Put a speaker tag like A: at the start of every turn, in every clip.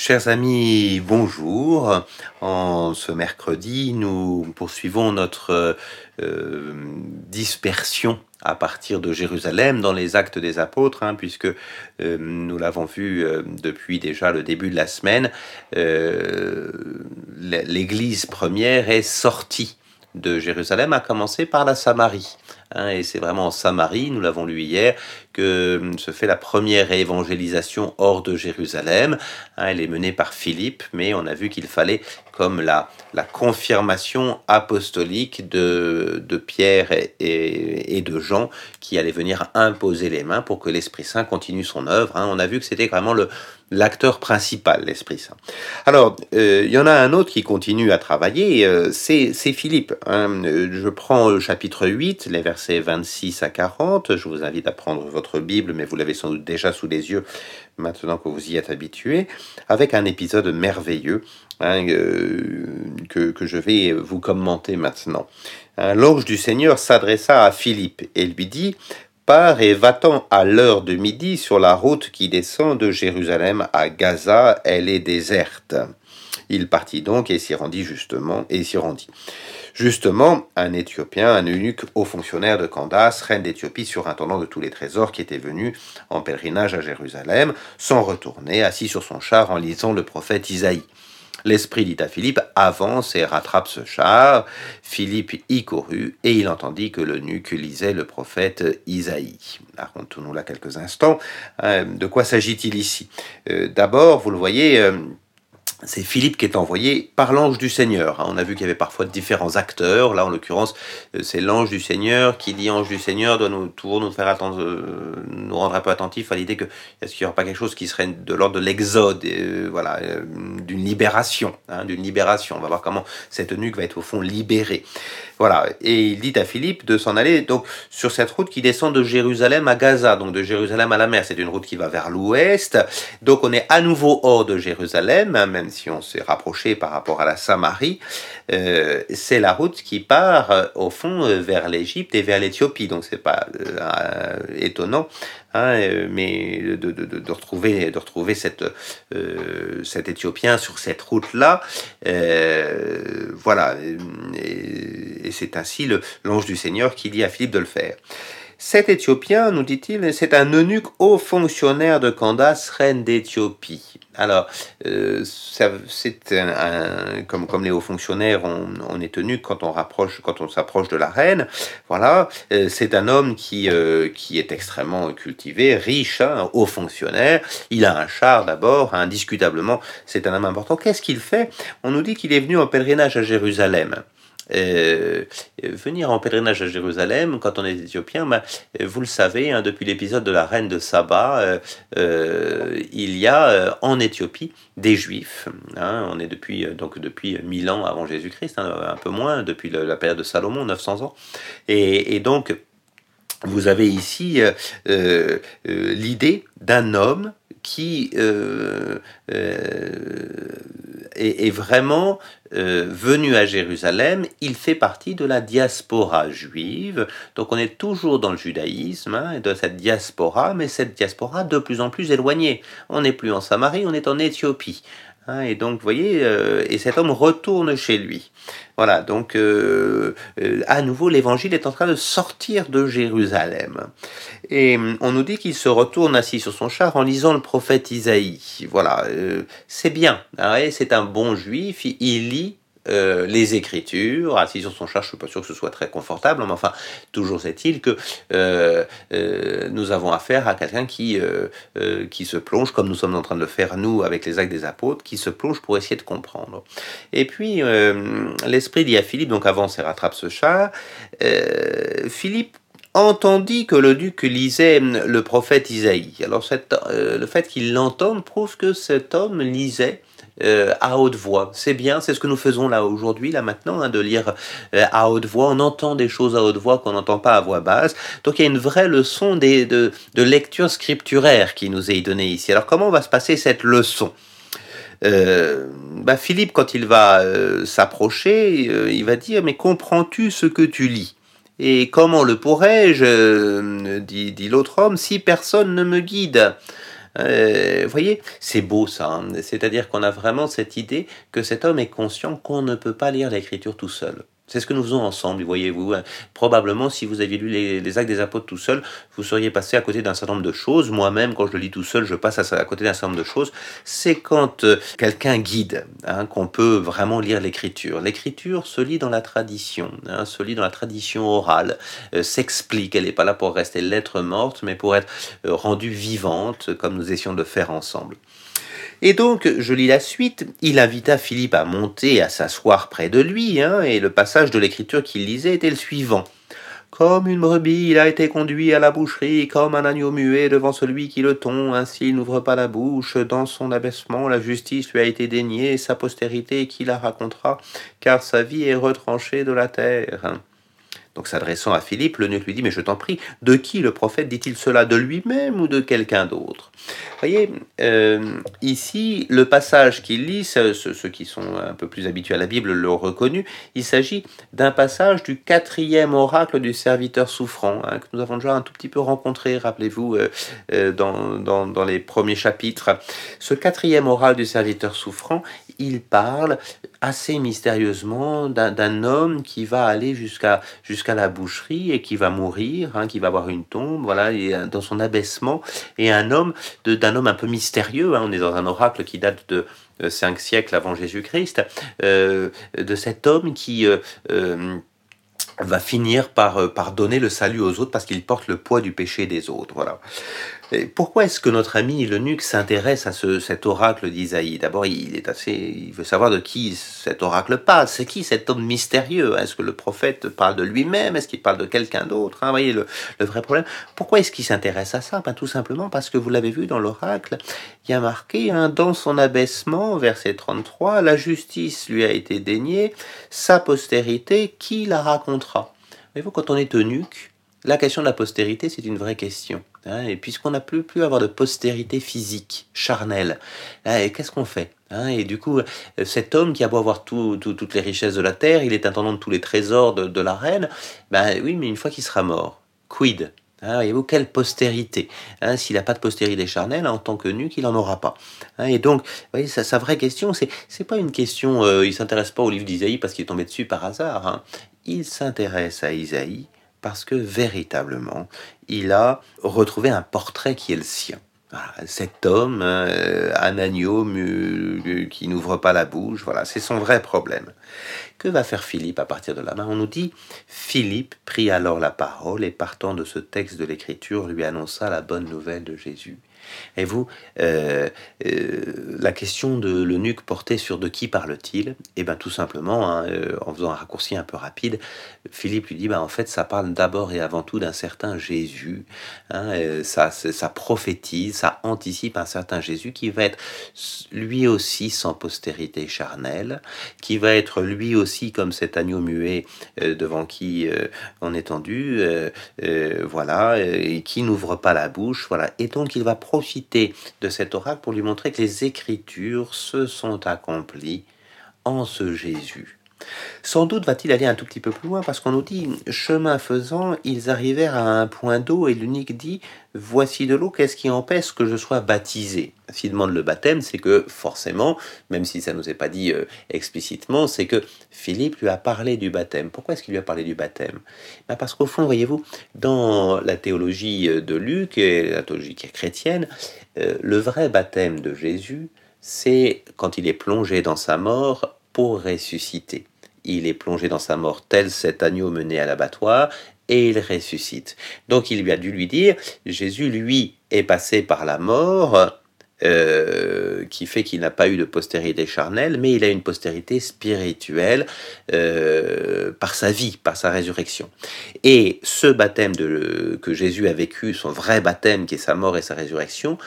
A: Chers amis, bonjour. En ce mercredi, nous poursuivons notre euh, dispersion à partir de Jérusalem dans les actes des apôtres, hein, puisque euh, nous l'avons vu euh, depuis déjà le début de la semaine, l'Église première est sortie de Jérusalem, à commencer par la Samarie. Hein, et c'est vraiment en Samarie, nous l'avons lu hier, que hum, se fait la première évangélisation hors de Jérusalem. Hein, elle est menée par Philippe, mais on a vu qu'il fallait comme la, confirmation apostolique de, Pierre et, et, de Jean qui allaient venir imposer les mains pour que l'Esprit Saint continue son œuvre. Hein. On a vu que c'était vraiment le, l'acteur principal, l'Esprit Saint. Alors, euh, il y en a un autre qui continue à travailler, euh, c'est Philippe. Hein. Je prends le chapitre 8, les versets 26 à 40. Je vous invite à prendre votre Bible, mais vous l'avez sans doute déjà sous les yeux maintenant que vous y êtes habitué, avec un épisode merveilleux Hein, euh, que, que, je vais vous commenter maintenant. Hein, l'ange du Seigneur s'adressa à Philippe et lui dit Et va-t'en à l'heure de midi sur la route qui descend de Jérusalem à Gaza, elle est déserte. Il partit donc et s'y rendit justement, et s'y rendit. Justement, un Éthiopien, un eunuque haut fonctionnaire de Candace, reine d'Éthiopie, surintendant de tous les trésors qui étaient venus en pèlerinage à Jérusalem, s'en retournait, assis sur son char en lisant le prophète Isaïe. L'esprit dit à Philippe, avance et rattrape ce char. Philippe y courut, et il entendit que le nuque lisait le prophète Isaïe. Racontons-nous là quelques instants. Euh, de quoi s'agit-il ici? Euh, D'abord, vous le voyez, euh, c'est Philippe qui est envoyé par l'ange du Seigneur. Hein. On a vu qu'il y avait parfois différents acteurs. Là, en l'occurrence, euh, c'est l'ange du Seigneur qui dit ange du Seigneur doit nous toujours nous faire attendre, euh, nous rendre un peu attentifs à l'idée que est-ce qu'il n'y aura pas quelque chose qui serait de l'ordre de l'exode, euh, voilà, d'une libération, hein, d'une libération. On va voir comment cette nuque va être au fond libérée. Voilà. Et il dit à Philippe de s'en aller donc sur cette route qui descend de Jérusalem à Gaza, donc de Jérusalem à la mer. C'est une route qui va vers l'ouest. Donc on est à nouveau hors de Jérusalem, hein, même si on s'est rapproché par rapport à la Samarie. Euh, c'est la route qui part euh, au fond euh, vers l'Égypte et vers l'Éthiopie. Donc c'est pas étonnant Hein, mais de, de, de, retrouver, de retrouver cette, euh, cet Éthiopien sur cette route-là. Euh, voilà, et, et c'est ainsi l'ange du Seigneur qui dit à Philippe de le faire. Cet Éthiopien, nous dit-il, c'est un eunuque haut fonctionnaire de Candace, reine d'Éthiopie. Alors, euh, c'est un, comme, les hauts fonctionnaires, on, est tenu quand on rapproche, quand on s'approche de la reine. Voilà, euh, c'est un homme qui euh, qui est extrêmement cultivé, riche, hein, haut fonctionnaire. Il a un char d'abord, indiscutablement, c'est un homme important. Qu'est-ce qu'il fait? On nous dit qu'il est venu en pèlerinage à Jérusalem. Euh, venir en pèlerinage à Jérusalem, quand on est éthiopien, ben, vous le savez, hein, depuis l'épisode de la reine de Saba, euh, euh, il y a en Éthiopie des juifs. Hein, on est depuis, donc depuis 1000 ans avant Jésus-Christ, hein, un peu moins, depuis la période de Salomon, 900 ans. Et donc, vous avez ici l'idée d'un homme qui euh, est, vraiment euh, venu à Jérusalem, il fait partie de la diaspora juive. Donc on est toujours dans le judaïsme, hein, et de cette diaspora, mais cette diaspora de plus en plus éloignée. On n'est plus en Samarie, on est en Éthiopie. Hein, et donc, vous voyez, euh, et cet homme retourne chez lui. Voilà, donc euh, euh, à nouveau, l'évangile est en train de sortir de Jérusalem. Et on nous dit qu'il se retourne assis sur son char en lisant le prophète Isaïe. Voilà, c'est bien. Hein, c'est un bon juif, il lit euh, les Écritures, assis sur son char, je suis pas sûr que ce soit très confortable, mais enfin, toujours est-il que euh, euh, nous avons affaire à quelqu'un qui, qui se plonge, comme nous sommes en train de le faire nous avec les actes des apôtres, qui se plonge pour essayer de comprendre. Et puis, l'Esprit dit à Philippe, donc avance et rattrape ce char, Philippe entendit que le duc lisait le prophète Isaïe. Alors le fait qu'il l'entende prouve que cet homme lisait euh, à haute voix. C'est bien, c'est ce que nous faisons là aujourd'hui, là maintenant, hein, de lire euh, à haute voix. On entend des choses à haute voix qu'on n'entend pas à voix basse. Donc il y a une vraie leçon de, lecture scripturaire qui nous est donnée ici. Alors comment va se passer cette leçon? Euh, bah Philippe, quand il va s'approcher, il va dire Mais comprends-tu ce que tu lis? Et comment le pourrais-je? Dit l'autre homme, si personne ne me guide Euh, vous voyez, c'est beau ça. Hein. C'est-à-dire qu'on a vraiment cette idée que cet homme est conscient qu'on ne peut pas lire l'écriture tout seul. C'est ce que nous faisons ensemble, voyez-vous. Probablement, si vous aviez lu les, actes des apôtres tout seul, vous seriez passé à côté d'un certain nombre de choses. Moi-même, quand je le lis tout seul, je passe à, côté d'un certain nombre de choses. C'est quand euh, quelqu'un guide hein, qu'on peut vraiment lire l'écriture. L'écriture se lit dans la tradition, hein, se lit dans la tradition orale, euh, s'explique. Elle n'est pas là pour rester lettre morte, mais pour être euh, rendue vivante, comme nous essayons de faire ensemble. Et donc, je lis la suite. Il invita Philippe à monter, à s'asseoir près de lui, hein, et le passage de l'écriture qu'il lisait était le suivant. Comme une brebis, il a été conduit à la boucherie, comme un agneau muet devant celui qui le tond, ainsi il n'ouvre pas la bouche. Dans son abaissement, la justice lui a été déniée, sa postérité qui la racontera, car sa vie est retranchée de la terre. Donc s'adressant à Philippe, le lui dit, mais je t'en prie, de qui le prophète dit-il cela De lui-même ou de quelqu'un d'autre? Voyez, euh, ici, le passage qu'il lit, ceux, qui sont un peu plus habitués à la Bible l'ont reconnu, il s'agit d'un passage du quatrième oracle du serviteur souffrant, hein, que nous avons déjà un tout petit peu rencontré, rappelez-vous, euh, euh, dans, dans les premiers chapitres. Ce quatrième oracle du serviteur souffrant, il parle assez mystérieusement d'un homme qui va aller jusqu'à la boucherie et qui va mourir, hein, qui va avoir une tombe, voilà, et, dans son abaissement, et un homme d'un homme un peu mystérieux. Hein, on est dans un oracle qui date de cinq siècles avant Jésus-Christ, euh, de cet homme qui euh, euh, va finir par, par donner le salut aux autres parce qu'il porte le poids du péché des autres. Voilà pourquoi est-ce que notre ami l'eunuque s'intéresse à ce, cet oracle d'Isaïe? D'abord, il est assez, il veut savoir de qui cet oracle parle. C'est qui cet homme mystérieux? Est-ce que le prophète parle de lui-même? Est-ce qu'il parle de quelqu'un d'autre? Hein, Vous voyez le, vrai problème. Pourquoi est-ce qu'il s'intéresse à ça? Ben, Tout simplement parce que vous l'avez vu dans l'oracle, il y a marqué hein, dans son abaissement, verset 33, la justice lui a été déniée, sa postérité, qui la racontera? Voyez-vous, quand on est eunuque, la question de la postérité, c'est une vraie question. Hein, et puisqu'on n'a plus pu avoir de postérité physique, charnelle, hein, qu'est-ce qu'on fait hein, Et du coup, euh, cet homme qui a beau avoir toutes les richesses de la terre, il est intendant de tous les trésors de, la reine, ben oui, mais une fois qu'il sera mort, quid Voyez-vous, quelle postérité S'il n'a pas de postérité charnelle, en tant que nu, qu'il n'en aura pas. et donc, vous voyez, sa, vraie question, c'est c'est pas une question, euh, il s'intéresse pas au livre d'Isaïe parce qu'il est tombé dessus par hasard. Il s'intéresse à Isaïe parce que véritablement, il a retrouvé un portrait qui est le sien. cet homme, euh, un agneau qui n'ouvre pas la bouche, voilà, c'est son vrai problème. Que va faire Philippe à partir de là? On nous dit, Philippe prit alors la parole et partant de ce texte de l'Écriture, lui annonça la bonne nouvelle de Jésus. Et vous, euh, euh, la question de l'eunuque portait sur de qui parle-t-il? Eh bien tout simplement, hein, euh, en faisant un raccourci un peu rapide, Philippe lui dit, bah, en fait ça parle d'abord et avant tout d'un certain Jésus. Hein, ça, ça prophétise, ça anticipe un certain Jésus qui va être lui aussi sans postérité charnelle, qui va être lui aussi comme cet agneau muet devant qui on est tendu, voilà, et qui n'ouvre pas la bouche, voilà. Et donc il va profiter de cet oracle pour lui montrer que les Écritures se sont accomplies en ce Jésus. Sans doute va-t-il aller un tout petit peu plus loin parce qu'on nous dit, chemin faisant, ils arrivèrent à un point d'eau et l'unique dit, voici de l'eau, qu'est-ce qui empêche que je sois baptisé? S'il demande le baptême, c'est que forcément, même si ça ne nous est pas dit euh, explicitement, c'est que Philippe lui a parlé du baptême. Pourquoi est-ce qu'il lui a parlé du baptême? Ben Parce qu'au fond, voyez-vous, dans la théologie de Luc et la théologie chrétienne, euh, le vrai baptême de Jésus, c'est quand il est plongé dans sa mort pour ressusciter il est plongé dans sa mort tel cet agneau mené à l'abattoir, et il ressuscite. Donc il lui a dû lui dire, Jésus, lui, est passé par la mort, euh, qui fait qu'il n'a pas eu de postérité charnelle, mais il a une postérité spirituelle euh, par sa vie, par sa résurrection. Et ce baptême de, que Jésus a vécu, son vrai baptême qui est sa mort et sa résurrection,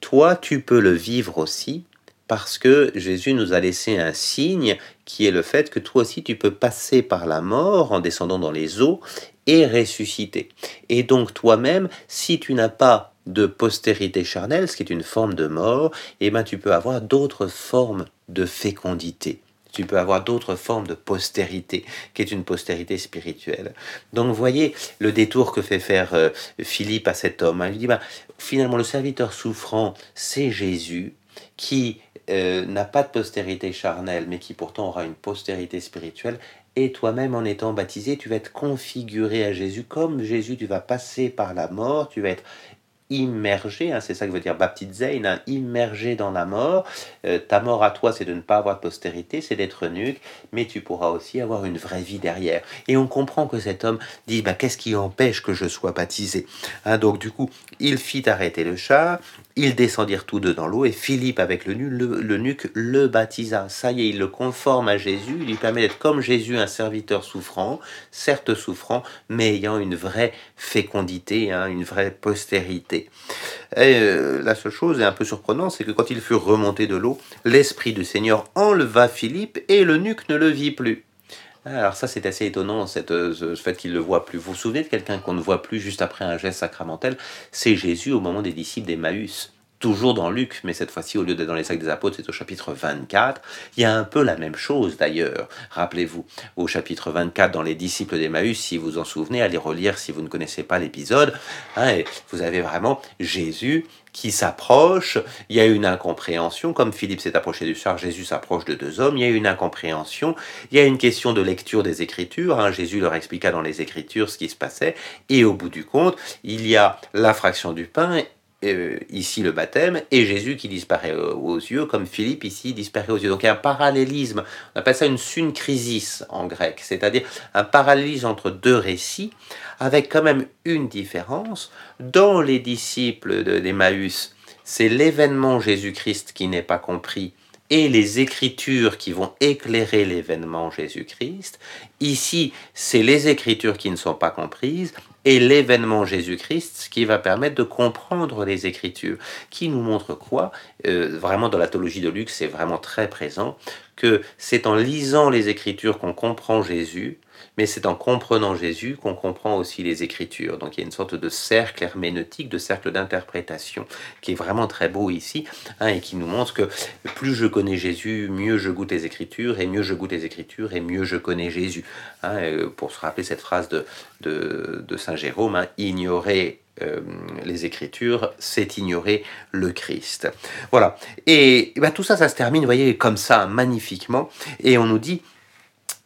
A: toi, tu peux le vivre aussi parce que Jésus nous a laissé un signe qui est le fait que toi aussi tu peux passer par la mort en descendant dans les eaux et ressusciter. Et donc toi-même, si tu n'as pas de postérité charnelle, ce qui est une forme de mort, eh ben tu peux avoir d'autres formes de fécondité. tu peux avoir d'autres formes de postérité, qui est une postérité spirituelle. Donc voyez le détour que fait faire euh, Philippe à cet homme. Hein. Il dit, bah, finalement, le serviteur souffrant, c'est Jésus qui euh, n'a pas de postérité charnelle, mais qui pourtant aura une postérité spirituelle. Et toi-même, en étant baptisé, tu vas être configuré à Jésus. Comme Jésus, tu vas passer par la mort, tu vas être immergé, hein, c'est ça que veut dire baptisé, hein, immergé dans la mort. Euh, ta mort à toi, c'est de ne pas avoir de postérité, c'est d'être nuque, mais tu pourras aussi avoir une vraie vie derrière. Et on comprend que cet homme dit, bah, qu'est-ce qui empêche que je sois baptisé hein, Donc du coup, il fit arrêter le char, ils descendirent tous deux dans l'eau, et Philippe, avec le, nuque, le baptisa. Ça y est, il le conforme à Jésus, il lui permet d'être comme Jésus, un serviteur souffrant, certes souffrant, mais ayant une vraie fécondité, une vraie postérité. Et euh, la seule chose est un peu surprenante, c'est que quand ils furent remontés de l'eau, l'Esprit du Seigneur enleva Philippe et le nuque ne le vit plus. Alors ça c'est assez étonnant, euh, ce fait qu'il ne le voit plus. Vous vous souvenez de quelqu'un qu'on ne voit plus juste après un geste sacramentel? C'est Jésus au moment des disciples d'Emmaüs toujours dans Luc, mais cette fois-ci, au lieu d'être dans les sacs des apôtres, c'est au chapitre 24. Il y a un peu la même chose d'ailleurs. Rappelez-vous, au chapitre 24, dans les disciples d'Emmaüs, si vous en souvenez, allez relire si vous ne connaissez pas l'épisode. Hein, vous avez vraiment Jésus qui s'approche, il y a une incompréhension, comme Philippe s'est approché du soir, Jésus s'approche de deux hommes, il y a une incompréhension, il y a une question de lecture des Écritures, hein, Jésus leur expliqua dans les Écritures ce qui se passait, et au bout du compte, il y a la fraction du pain euh, ici le baptême, et Jésus qui disparaît aux yeux, comme Philippe ici disparaît aux yeux. Donc il y a un parallélisme, on appelle ça une synchrisis en grec, c'est-à-dire un parallélisme entre deux récits, avec quand même une différence. Dans les disciples d'Emmaüs, c'est l'événement Jésus-Christ qui n'est pas compris, et les écritures qui vont éclairer l'événement Jésus-Christ. Ici, c'est les écritures qui ne sont pas comprises et l'événement Jésus-Christ qui va permettre de comprendre les Écritures, qui nous montre quoi euh, Vraiment dans la théologie de Luc, c'est vraiment très présent, que c'est en lisant les Écritures qu'on comprend Jésus, mais c'est en comprenant Jésus qu'on comprend aussi les Écritures. Donc il y a une sorte de cercle herméneutique, de cercle d'interprétation, qui est vraiment très beau ici, hein, et qui nous montre que plus je connais Jésus, mieux je goûte les Écritures, et mieux je goûte les Écritures, et mieux je connais Jésus. Hein, euh, pour se rappeler cette phrase de, de, Saint Jérôme, hein, ignorer euh, les Écritures, c'est ignorer le Christ. Voilà. Et, ben, tout ça, ça se termine, vous voyez, comme ça, magnifiquement. Et on nous dit,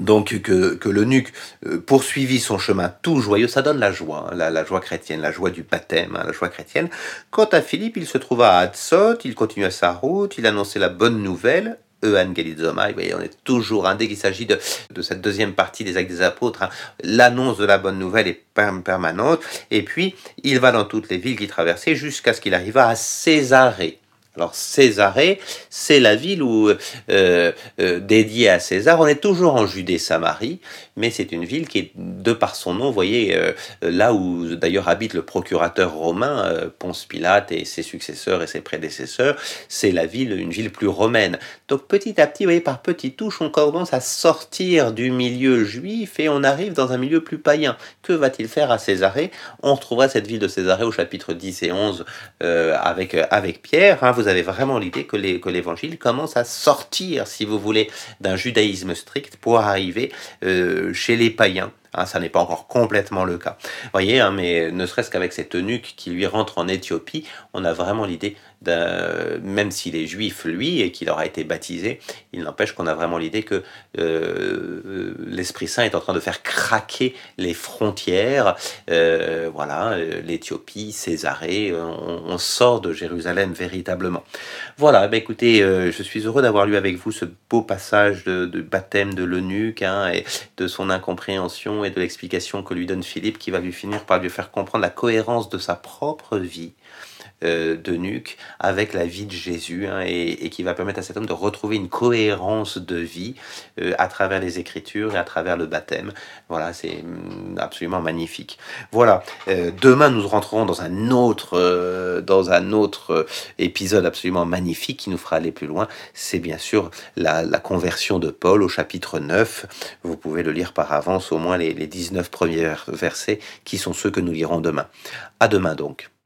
A: donc que, que l'eunuque euh, poursuivit son chemin tout joyeux, ça donne la joie, hein, la, joie chrétienne, la joie du baptême, hein, la joie chrétienne. Quant à Philippe, il se trouva à Hatzot, il continua sa route, il annonçait la bonne nouvelle, Euangelizomai, voyez, on est toujours, hein, dès qu'il s'agit de, de, cette deuxième partie des actes des apôtres, l'annonce de la bonne nouvelle est permanente, et puis il va dans toutes les villes qu'il traversait jusqu'à ce qu'il arriva à Césarée. Alors Césarée, c'est la ville euh, euh, dédiée à César. On est toujours en Judée-Samarie, mais c'est une ville qui est de par son nom, vous voyez, euh, là où d'ailleurs habite le procurateur romain Ponce Pilate et ses successeurs et ses prédécesseurs. C'est la ville, une ville plus romaine. Donc petit à petit, vous voyez, par petites touches, on commence à sortir du milieu juif et on arrive dans un milieu plus païen. Que va-t-il faire à Césarée? On retrouvera cette ville de Césarée au chapitre 10 et 11 avec Pierre. Hein, avez vraiment l'idée que l'évangile commence à sortir, si vous voulez, d'un judaïsme strict pour arriver euh, chez les païens. Hein, ça n'est pas encore complètement le cas. Vous voyez, hein, mais ne serait-ce qu'avec cette eunuque qui lui rentre en Éthiopie, on a vraiment l'idée, même s'il est juif lui et qu'il aura été baptisé, il n'empêche qu'on a vraiment l'idée que euh, l'Esprit Saint est en train de faire craquer les frontières. Euh, voilà, euh, l'Éthiopie, Césarée, on, sort de Jérusalem véritablement. Voilà, bah écoutez, je suis heureux d'avoir lu avec vous ce beau passage de, baptême de l'eunuque hein, et de son incompréhension et de l'explication que lui donne Philippe qui va lui finir par lui faire comprendre la cohérence de sa propre vie euh, de avec la vie de Jésus hein, et, qui va permettre à cet homme de retrouver une cohérence de vie euh, à travers les Écritures et à travers le baptême. Voilà, c'est mm, absolument magnifique. Voilà, euh, demain nous rentrerons dans un autre, dans un autre épisode absolument magnifique qui nous fera aller plus loin. C'est bien sûr la, conversion de Paul au chapitre 9. Vous pouvez le lire par avance, au moins les, les 19 premiers versets qui sont ceux que nous lirons demain. À demain donc.